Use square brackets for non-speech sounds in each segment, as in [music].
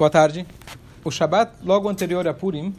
Boa tarde. O Shabat, logo anterior a Purim,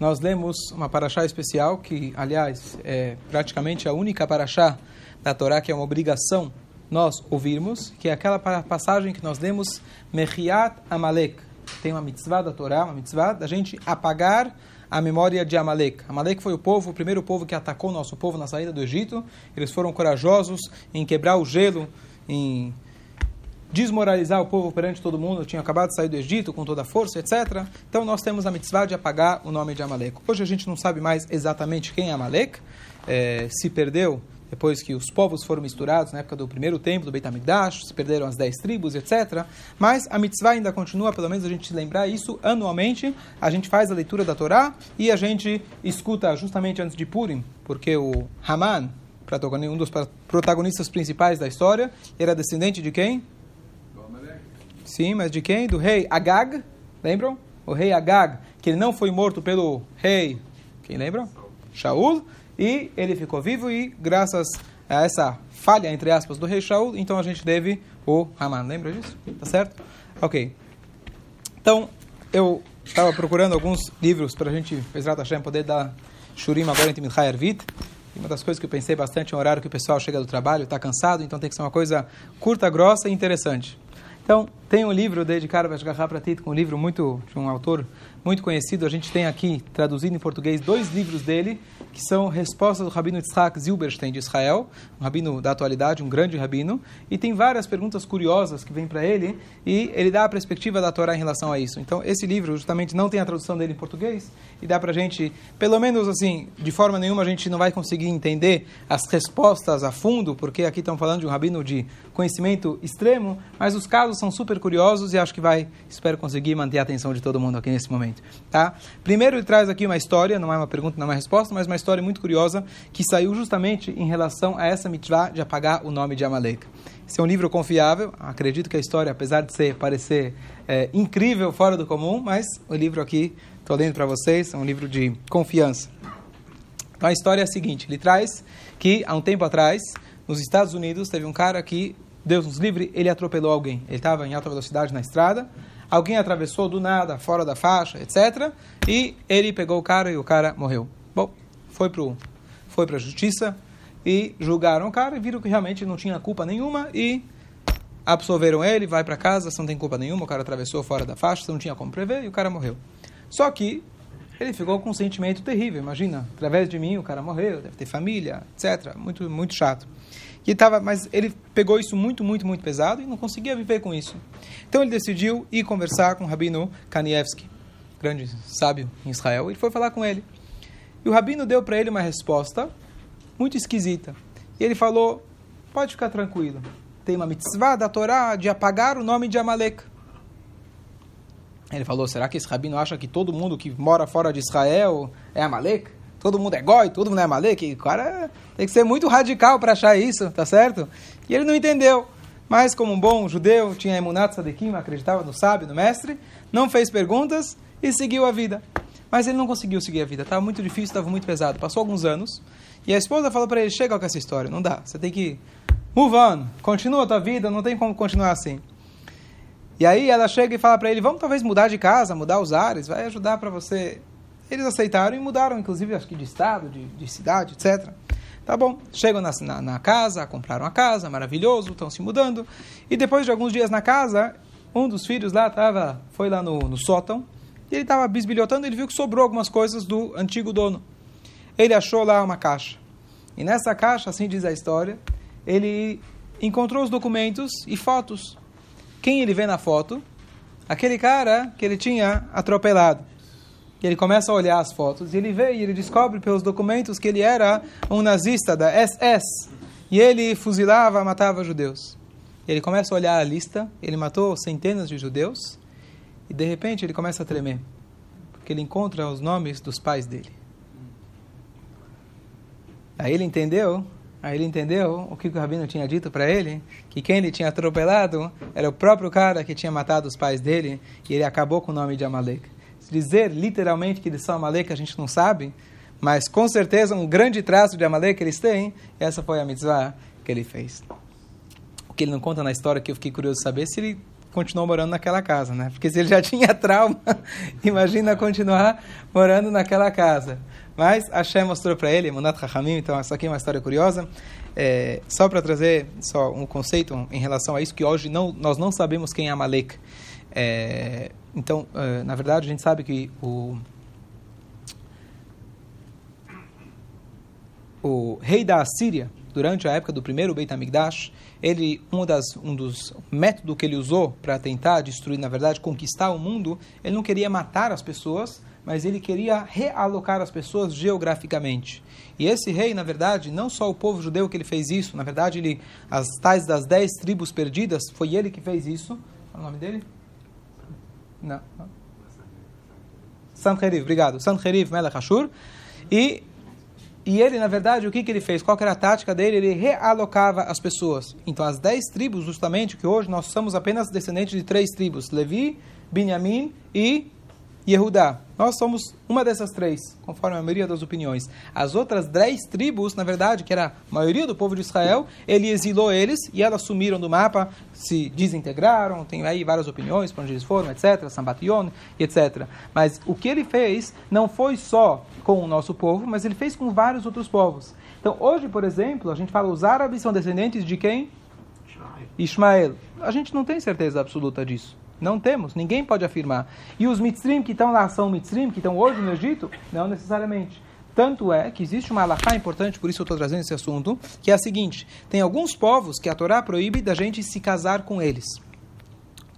nós lemos uma paraxá especial, que, aliás, é praticamente a única paraxá da Torá que é uma obrigação nós ouvirmos, que é aquela passagem que nós lemos, Mechiat Amalek. Tem uma mitzvah da Torá, uma mitzvah da gente apagar a memória de Amalek. Amalek foi o povo, o primeiro povo que atacou o nosso povo na saída do Egito. Eles foram corajosos em quebrar o gelo, em desmoralizar o povo perante todo mundo, tinha acabado de sair do Egito com toda a força, etc. Então nós temos a mitzvah de apagar o nome de Amalek. Hoje a gente não sabe mais exatamente quem é Amalek, é, se perdeu depois que os povos foram misturados na época do primeiro templo, do Beit HaMikdash, se perderam as dez tribos, etc. Mas a mitzvah ainda continua, pelo menos a gente lembrar isso anualmente. A gente faz a leitura da Torá e a gente escuta justamente antes de Purim, porque o Haman, um dos protagonistas principais da história, era descendente de quem? Sim, mas de quem? Do rei Agag, lembram? O rei Agag, que ele não foi morto pelo rei, quem lembra? Shaul, e ele ficou vivo e graças a essa falha, entre aspas, do rei Shaul, então a gente teve o Haman, lembra disso? Tá certo? Ok. Então, eu estava procurando alguns livros para a gente, Bezrat Hashem, poder dar Shurim agora em Minchai Arvit. Uma das coisas que eu pensei bastante é o horário que o pessoal chega do trabalho, está cansado, então tem que ser uma coisa curta, grossa e interessante. Então, tem um livro dedicado a Pratit, um livro muito de um autor muito conhecido. A gente tem aqui, traduzido em português, dois livros dele, que são respostas do rabino Yitzhak Zilberstein de Israel, um rabino da atualidade, um grande rabino, e tem várias perguntas curiosas que vêm para ele, e ele dá a perspectiva da Torá em relação a isso. Então, esse livro justamente não tem a tradução dele em português, e dá para a gente, pelo menos assim, de forma nenhuma a gente não vai conseguir entender as respostas a fundo, porque aqui estamos falando de um rabino de conhecimento extremo, mas os casos são super curiosos e acho que vai, espero conseguir manter a atenção de todo mundo aqui nesse momento. Tá? Primeiro ele traz aqui uma história, não é uma pergunta, não é uma resposta, mas uma história muito curiosa que saiu justamente em relação a essa mitzvah de apagar o nome de Amalek. Esse é um livro confiável, acredito que a história, apesar de ser, parecer é, incrível, fora do comum, mas o livro aqui, estou lendo para vocês, é um livro de confiança. Então a história é a seguinte, ele traz que há um tempo atrás, nos Estados Unidos, teve um cara que Deus nos livre, ele atropelou alguém. Ele estava em alta velocidade na estrada, alguém atravessou do nada, fora da faixa, etc. E ele pegou o cara e o cara morreu. Bom, foi para foi a justiça e julgaram o cara e viram que realmente não tinha culpa nenhuma e absolveram ele, vai para casa, você não tem culpa nenhuma, o cara atravessou fora da faixa, você não tinha como prever e o cara morreu. Só que ele ficou com um sentimento terrível, imagina, através de mim o cara morreu, deve ter família, etc. Muito, muito chato. E tava, mas ele pegou isso muito, muito, muito pesado e não conseguia viver com isso. Então ele decidiu ir conversar com o Rabino Kanievski, grande sábio em Israel. Ele foi falar com ele. E o Rabino deu para ele uma resposta muito esquisita. E ele falou: pode ficar tranquilo. Tem uma mitzvah da Torá de apagar o nome de Amalek. Ele falou: será que esse rabino acha que todo mundo que mora fora de Israel é Amalek? Todo mundo é goi, todo mundo é maleque. O cara tem que ser muito radical para achar isso, tá certo? E ele não entendeu. Mas, como um bom judeu, tinha emunat sadekim, acreditava no sábio, no mestre, não fez perguntas e seguiu a vida. Mas ele não conseguiu seguir a vida, estava muito difícil, estava muito pesado. Passou alguns anos e a esposa falou para ele: chega com essa história, não dá, você tem que move on, continua a tua vida, não tem como continuar assim. E aí ela chega e fala para ele: vamos talvez mudar de casa, mudar os ares, vai ajudar para você eles aceitaram e mudaram, inclusive, acho que de estado, de, de cidade, etc. Tá bom, chegam na, na, na, casa, compraram a casa, maravilhoso, estão se mudando. E depois de alguns dias na casa, um dos filhos lá tava, foi lá no, no sótão e ele estava bisbilhotando, ele viu que sobrou algumas coisas do antigo dono. Ele achou lá uma caixa. E nessa caixa, assim diz a história, ele encontrou os documentos e fotos. Quem ele vê na foto? Aquele cara que ele tinha atropelado. E ele começa a olhar as fotos e ele vê e ele descobre pelos documentos que ele era um nazista da SS. E ele fuzilava, matava judeus. Ele começa a olhar a lista, ele matou centenas de judeus e de repente ele começa a tremer, porque ele encontra os nomes dos pais dele. Aí ele entendeu, aí ele entendeu o que o rabino tinha dito para ele, que quem ele tinha atropelado era o próprio cara que tinha matado os pais dele e ele acabou com o nome de Amalek dizer literalmente que eles são Amalek, a gente não sabe, mas com certeza um grande traço de Amalek eles têm, essa foi a mitzvah que ele fez. O que ele não conta na história, que eu fiquei curioso de saber, se ele continuou morando naquela casa, né? Porque se ele já [laughs] tinha trauma, [laughs] imagina continuar morando naquela casa. Mas Hashem mostrou para ele, Munat Chachamim, então essa aqui é uma história curiosa. É, só para trazer só um conceito em relação a isso, que hoje não, nós não sabemos quem é Amalek. É, então, é, na verdade, a gente sabe que o, o rei da Assíria, durante a época do primeiro Beit HaMikdash, ele, um, das, um dos métodos que ele usou para tentar destruir, na verdade, conquistar o mundo, ele não queria matar as pessoas, mas ele queria realocar as pessoas geograficamente. E esse rei, na verdade, não só o povo judeu que ele fez isso, na verdade, ele, as tais das dez tribos perdidas, foi ele que fez isso. Qual é o nome dele? Não. Sanheriv, obrigado. Sanheriv Melech Ashur. E, e ele, na verdade, o que, que ele fez? Qual era a tática dele? Ele realocava as pessoas. Então, as dez tribos, justamente, que hoje nós somos apenas descendentes de três tribos: Levi, Binyamin e Yehudá. Nós somos uma dessas três, conforme a maioria das opiniões. As outras dez tribos, na verdade, que era a maioria do povo de Israel, ele exilou eles e elas sumiram do mapa, se desintegraram, tem aí várias opiniões para onde eles foram, etc., Sambation, etc. Mas o que ele fez não foi só com o nosso povo, mas ele fez com vários outros povos. Então, hoje, por exemplo, a gente fala os árabes são descendentes de quem? Ismael. A gente não tem certeza absoluta disso. Não temos, ninguém pode afirmar. E os mitzrim que estão lá são mitzrim, que estão hoje no Egito? Não necessariamente. Tanto é que existe uma alahá importante, por isso eu estou trazendo esse assunto, que é a seguinte: tem alguns povos que a Torá proíbe da gente se casar com eles.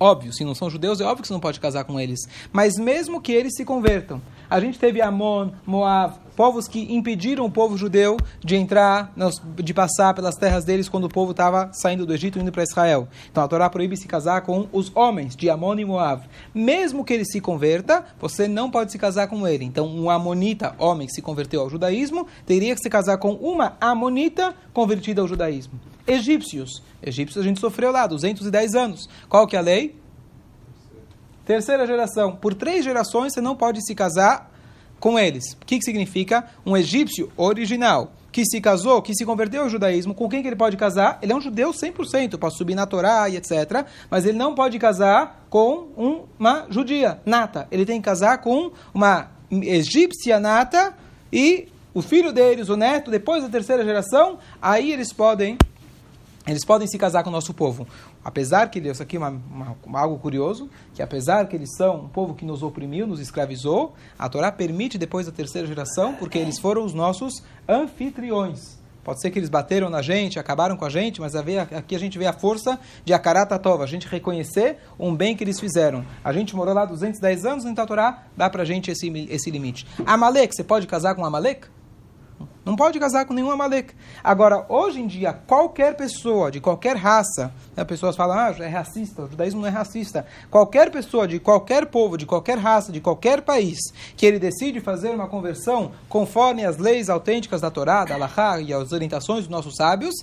Óbvio, se não são judeus, é óbvio que você não pode casar com eles. Mas mesmo que eles se convertam, a gente teve Amon, Moab, povos que impediram o povo judeu de entrar, de passar pelas terras deles quando o povo estava saindo do Egito e indo para Israel. Então a Torá proíbe se casar com os homens de Amon e Moab. Mesmo que ele se converta, você não pode se casar com ele. Então um amonita, homem que se converteu ao judaísmo, teria que se casar com uma amonita convertida ao judaísmo. Egípcios. Egípcios a gente sofreu lá, 210 anos. Qual que é a lei? Terceira geração. Por três gerações você não pode se casar com eles. O que, que significa? Um egípcio original que se casou, que se converteu ao judaísmo, com quem que ele pode casar? Ele é um judeu 100%, pode subir na Torá e etc. Mas ele não pode casar com uma judia nata. Ele tem que casar com uma egípcia nata e o filho deles, o neto, depois da terceira geração, aí eles podem eles podem se casar com o nosso povo. Apesar que, isso aqui é uma, uma, algo curioso, que apesar que eles são um povo que nos oprimiu, nos escravizou, a Torá permite depois da terceira geração, porque eles foram os nossos anfitriões. Pode ser que eles bateram na gente, acabaram com a gente, mas aqui a gente vê a força de Akarata Tova, a gente reconhecer um bem que eles fizeram. A gente morou lá 210 anos, então a Torá dá pra gente esse, esse limite. Amalek, você pode casar com Amalek? Não pode casar com nenhum Amalek. Agora, hoje em dia, qualquer pessoa de qualquer raça, né, pessoas falam, ah, é racista, o judaísmo não é racista. Qualquer pessoa de qualquer povo, de qualquer raça, de qualquer país, que ele decide fazer uma conversão conforme as leis autênticas da Torá, da Allahá e as orientações dos nossos sábios,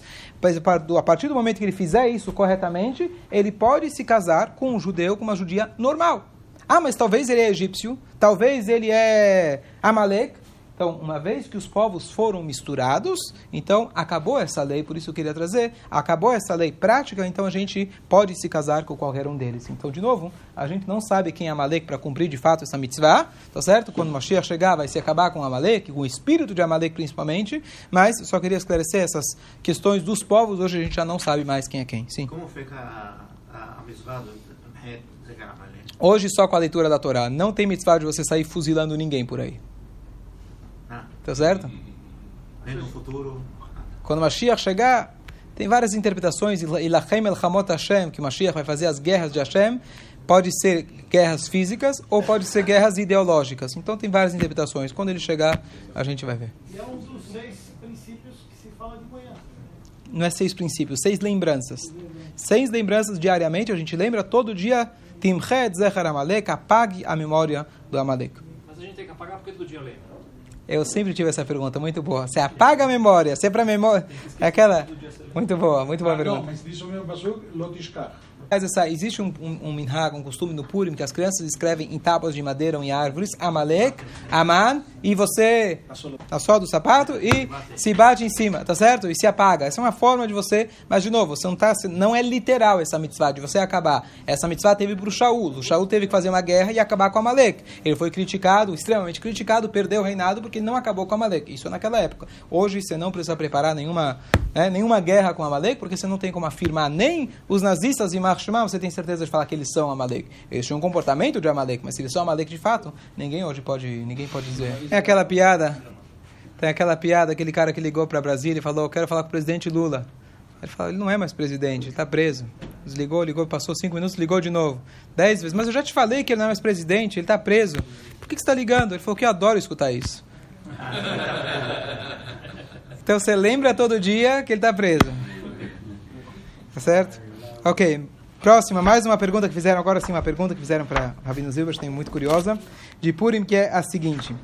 a partir do momento que ele fizer isso corretamente, ele pode se casar com um judeu, com uma judia normal. Ah, mas talvez ele é egípcio, talvez ele é Amalek, então, uma vez que os povos foram misturados, então acabou essa lei, por isso eu queria trazer, acabou essa lei prática, então a gente pode se casar com qualquer um deles. Então, de novo, a gente não sabe quem é Amalek para cumprir de fato essa mitzvah, tá certo? Quando Mashiach chegar, vai se acabar com Amalek, com o espírito de Amalek principalmente, mas só queria esclarecer essas questões dos povos, hoje a gente já não sabe mais quem é quem. Sim. Como fica a, a, a mitzvah do Hoje só com a leitura da Torá. Não tem mitzvah de você sair fuzilando ninguém por aí. Tá certo? No futuro. Quando o Mashiach chegar, tem várias interpretações. Ilachem el Hamot Hashem, que o Mashiach vai fazer as guerras de Hashem. Pode ser guerras físicas ou pode ser guerras ideológicas. Então tem várias interpretações. Quando ele chegar, a gente vai ver. E é um dos seis princípios que se fala de manhã. Não é seis princípios, seis lembranças. Seis lembranças diariamente, a gente lembra todo dia. Timchet Zechar Amalek, apague a memória do Amalek. Mas a gente tem que apagar porque todo dia lembra. Eu sempre tive essa pergunta, muito boa. Você apaga a memória, se é para memória. É aquela. Muito boa, muito boa pergunta. Não, mas diz o mesmo passou, Lotishkar. Mas essa, existe um, um, um minhag, um costume no Purim, que as crianças escrevem em tábuas de madeira ou em árvores, Amalek, Aman, e você a do sapato e se bate em cima, tá certo? E se apaga. Essa é uma forma de você, mas de novo, você não, tá, não é literal essa mitzvah, de você acabar. Essa mitzvah teve para o Shaul. O Shaul teve que fazer uma guerra e acabar com Amalek. Ele foi criticado, extremamente criticado, perdeu o reinado porque não acabou com Amalek. Isso é naquela época. Hoje você não precisa preparar nenhuma, né, nenhuma guerra com Amalek, porque você não tem como afirmar nem os nazistas e Marshman, você tem certeza de falar que eles são Amalek. Eles tinham um comportamento de Amalek, mas se eles são Amalek de fato, ninguém hoje pode, ninguém pode dizer. É aquela piada, tem aquela piada, aquele cara que ligou para Brasília e falou, quero falar com o presidente Lula. Ele falou, ele não é mais presidente, ele está preso. Desligou, ligou, passou cinco minutos, ligou de novo. Dez vezes. Mas eu já te falei que ele não é mais presidente, ele está preso. Por que, que você está ligando? Ele falou que eu adoro escutar isso. [laughs] então você lembra todo dia que ele está preso. Tá certo? Ok. Próxima, mais uma pergunta que fizeram, agora sim, uma pergunta que fizeram para Rabino Zilberstein, muito curiosa, de Purim, que é a seguinte.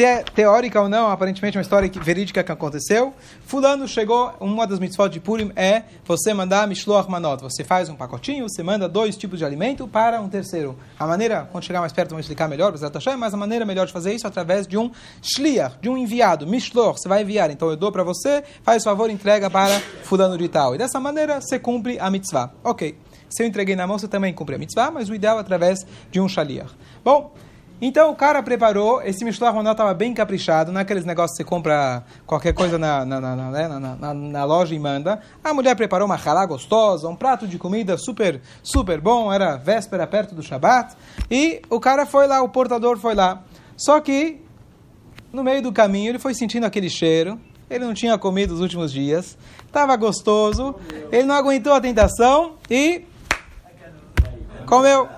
Se é teórica ou não, aparentemente uma história verídica que aconteceu. Fulano chegou, uma das mitzvot de Purim é você mandar Mishloach Manot. Você faz um pacotinho, você manda dois tipos de alimento para um terceiro. A maneira, quando chegar mais perto, vamos explicar melhor, mas a maneira melhor de fazer isso é através de um shliach, de um enviado. Mishloach, você vai enviar. Então eu dou para você, faz favor, entrega para Fulano de tal. E dessa maneira você cumpre a mitzvah. Ok. Se eu entreguei na mão, você também cumpre a mitzvah, mas o ideal é através de um shaliach. Bom, então o cara preparou, esse Mishloach Manot estava bem caprichado, não é aqueles negócios que você compra qualquer coisa na, na, na, na, na loja e manda. A mulher preparou uma halá gostosa, um prato de comida super, super bom, era véspera perto do Shabat. E o cara foi lá, o portador foi lá. Só que, no meio do caminho, ele foi sentindo aquele cheiro, ele não tinha comido os últimos dias, estava gostoso, ele não aguentou a tentação e comeu.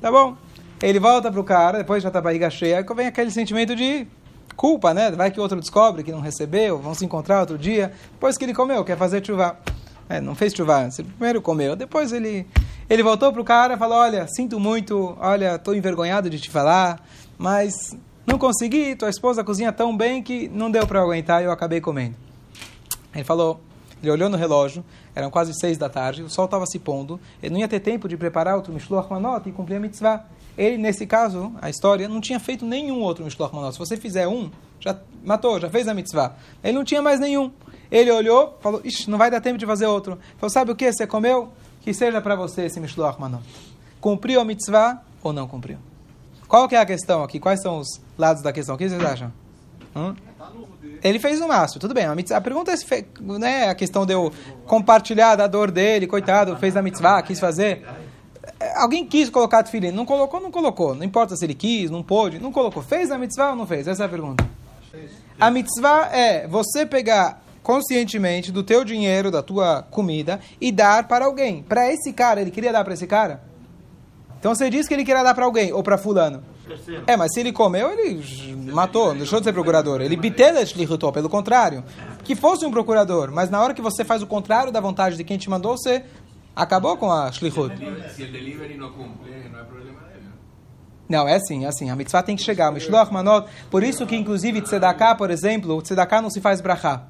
Tá bom? Ele volta para o cara, depois já está a barriga cheia, vem aquele sentimento de culpa, né? Vai que o outro descobre que não recebeu, vão se encontrar outro dia. Depois que ele comeu, quer fazer chuva. É, não fez chuva primeiro comeu. Depois ele, ele voltou para o cara e falou, olha, sinto muito, olha, estou envergonhado de te falar, mas não consegui, tua esposa cozinha tão bem que não deu para aguentar e eu acabei comendo. Ele falou, ele olhou no relógio, eram quase seis da tarde, o sol estava se pondo, ele não ia ter tempo de preparar outro Mishloach Manot e cumprir a mitzvah. Ele, nesse caso, a história, não tinha feito nenhum outro Mishloach Manot. Se você fizer um, já matou, já fez a mitzvah. Ele não tinha mais nenhum. Ele olhou, falou, ixi, não vai dar tempo de fazer outro. Falou, sabe o que? Você comeu? Que seja para você esse Mishloach Manot. Cumpriu a mitzvah ou não cumpriu? Qual que é a questão aqui? Quais são os lados da questão? O que vocês acham? Hum? Ele fez o máximo, tudo bem. A, mitzvah, a pergunta é se né, a questão de eu compartilhar da dor dele, coitado, fez a mitzvah, quis fazer. Alguém quis colocar tefilim, não colocou, não colocou. Não importa se ele quis, não pôde, não colocou. Fez a mitzvah ou não fez? Essa é a pergunta. A mitzvah é você pegar conscientemente do teu dinheiro, da tua comida e dar para alguém. Para esse cara, ele queria dar para esse cara? Então você diz que ele queria dar para alguém ou para fulano. É, mas se ele comeu, ele matou, deixou de ser procurador. Ele bitelet lihutou, pelo contrário. Que fosse um procurador, mas na hora que você faz o contrário da vontade de quem te mandou, você acabou com a shlichut. Se o delivery não cumpre, não é problema dele. Não, é assim, é assim. A mitzvah tem que chegar. Mishloach manot. Por isso que, inclusive, tzedakah, por exemplo, tzedakah não se faz brachá.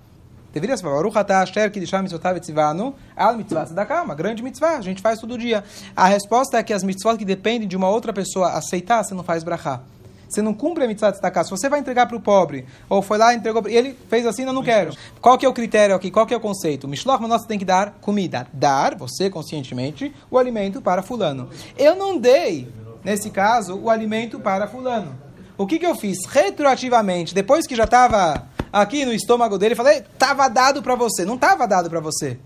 Deveria ser Baruch atah asher ki disham mitzvotav etzivanu al mitzvah tzedakah, uma grande mitzvah, a gente faz todo dia. A resposta é que as mitzvot que dependem de uma outra pessoa aceitar, você não faz brachá. Você não cumpre a mitzvah tzedakah. Se você vai entregar para o pobre, ou foi lá e entregou, e ele fez assim, não, não quero. Qual que é o critério aqui? Qual que é o conceito? Mishloch você tem que dar comida. Dar, você conscientemente, o alimento para fulano. Eu não dei, nesse caso, o alimento para fulano. O que, que eu fiz? Retroativamente, depois que já estava aqui no estômago dele, falei, estava dado para você. Não estava dado para você.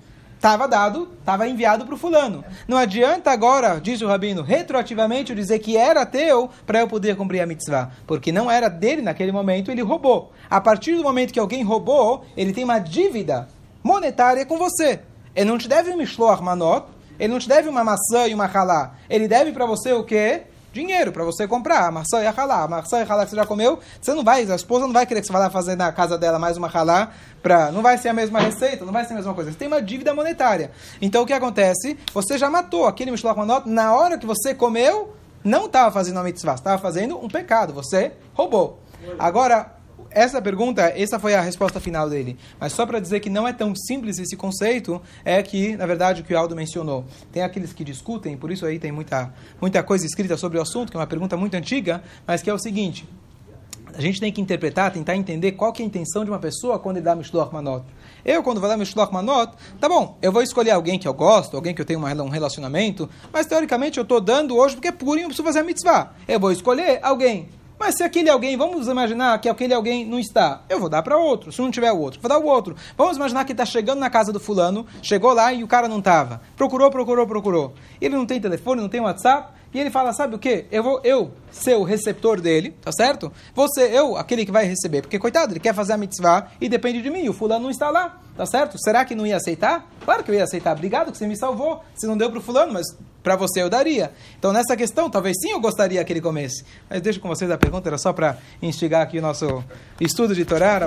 Estava dado, estava enviado para o fulano. Não adianta agora, diz o rabino, retroativamente eu dizer que era teu para eu poder cumprir a mitzvah. Porque não era dele naquele momento, ele roubou. A partir do momento que alguém roubou, ele tem uma dívida monetária com você. Ele não te deve um mishloach manot, ele não te deve uma maçã e uma halá. Ele deve para você o quê? Dinheiro para você comprar. A maçã e a halá. A maçã e a halá que você já comeu, você não vai, a esposa não vai querer que você vá lá fazer na casa dela mais uma halá. Pra, não vai ser a mesma receita, não vai ser a mesma coisa. Você tem uma dívida monetária. Então o que acontece? Você já matou aquele Mishloach Manot na hora que você comeu, não estava fazendo uma mitzvah, estava fazendo um pecado. Você roubou. Agora, essa pergunta, essa foi a resposta final dele. Mas só para dizer que não é tão simples esse conceito, é que, na verdade, o que o Aldo mencionou. Tem aqueles que discutem, por isso aí tem muita, muita coisa escrita sobre o assunto, que é uma pergunta muito antiga, mas que é o seguinte. A gente tem que interpretar, tentar entender qual que é a intenção de uma pessoa quando ele dá Mishloach Manot. Eu, quando vou dar Mishloach Manot, tá bom, eu vou escolher alguém que eu gosto, alguém que eu tenho um relacionamento, mas teoricamente eu estou dando hoje porque é puro e eu preciso fazer a mitzvah. Eu vou escolher alguém mas se aquele alguém, vamos imaginar que aquele alguém não está, eu vou dar para outro. Se não tiver o outro, vou dar o outro. Vamos imaginar que está chegando na casa do fulano, chegou lá e o cara não estava. Procurou, procurou, procurou. Ele não tem telefone, não tem WhatsApp. E ele fala, sabe o que? Eu vou eu ser o receptor dele, tá certo? Você, eu, aquele que vai receber. Porque, coitado, ele quer fazer a mitzvah e depende de mim. O fulano não está lá, tá certo? Será que não ia aceitar? Claro que eu ia aceitar. Obrigado que você me salvou. Se não deu para o fulano, mas para você eu daria. Então, nessa questão, talvez sim eu gostaria que ele comesse. Mas deixo com vocês a pergunta, era só para instigar aqui o nosso estudo de Torá.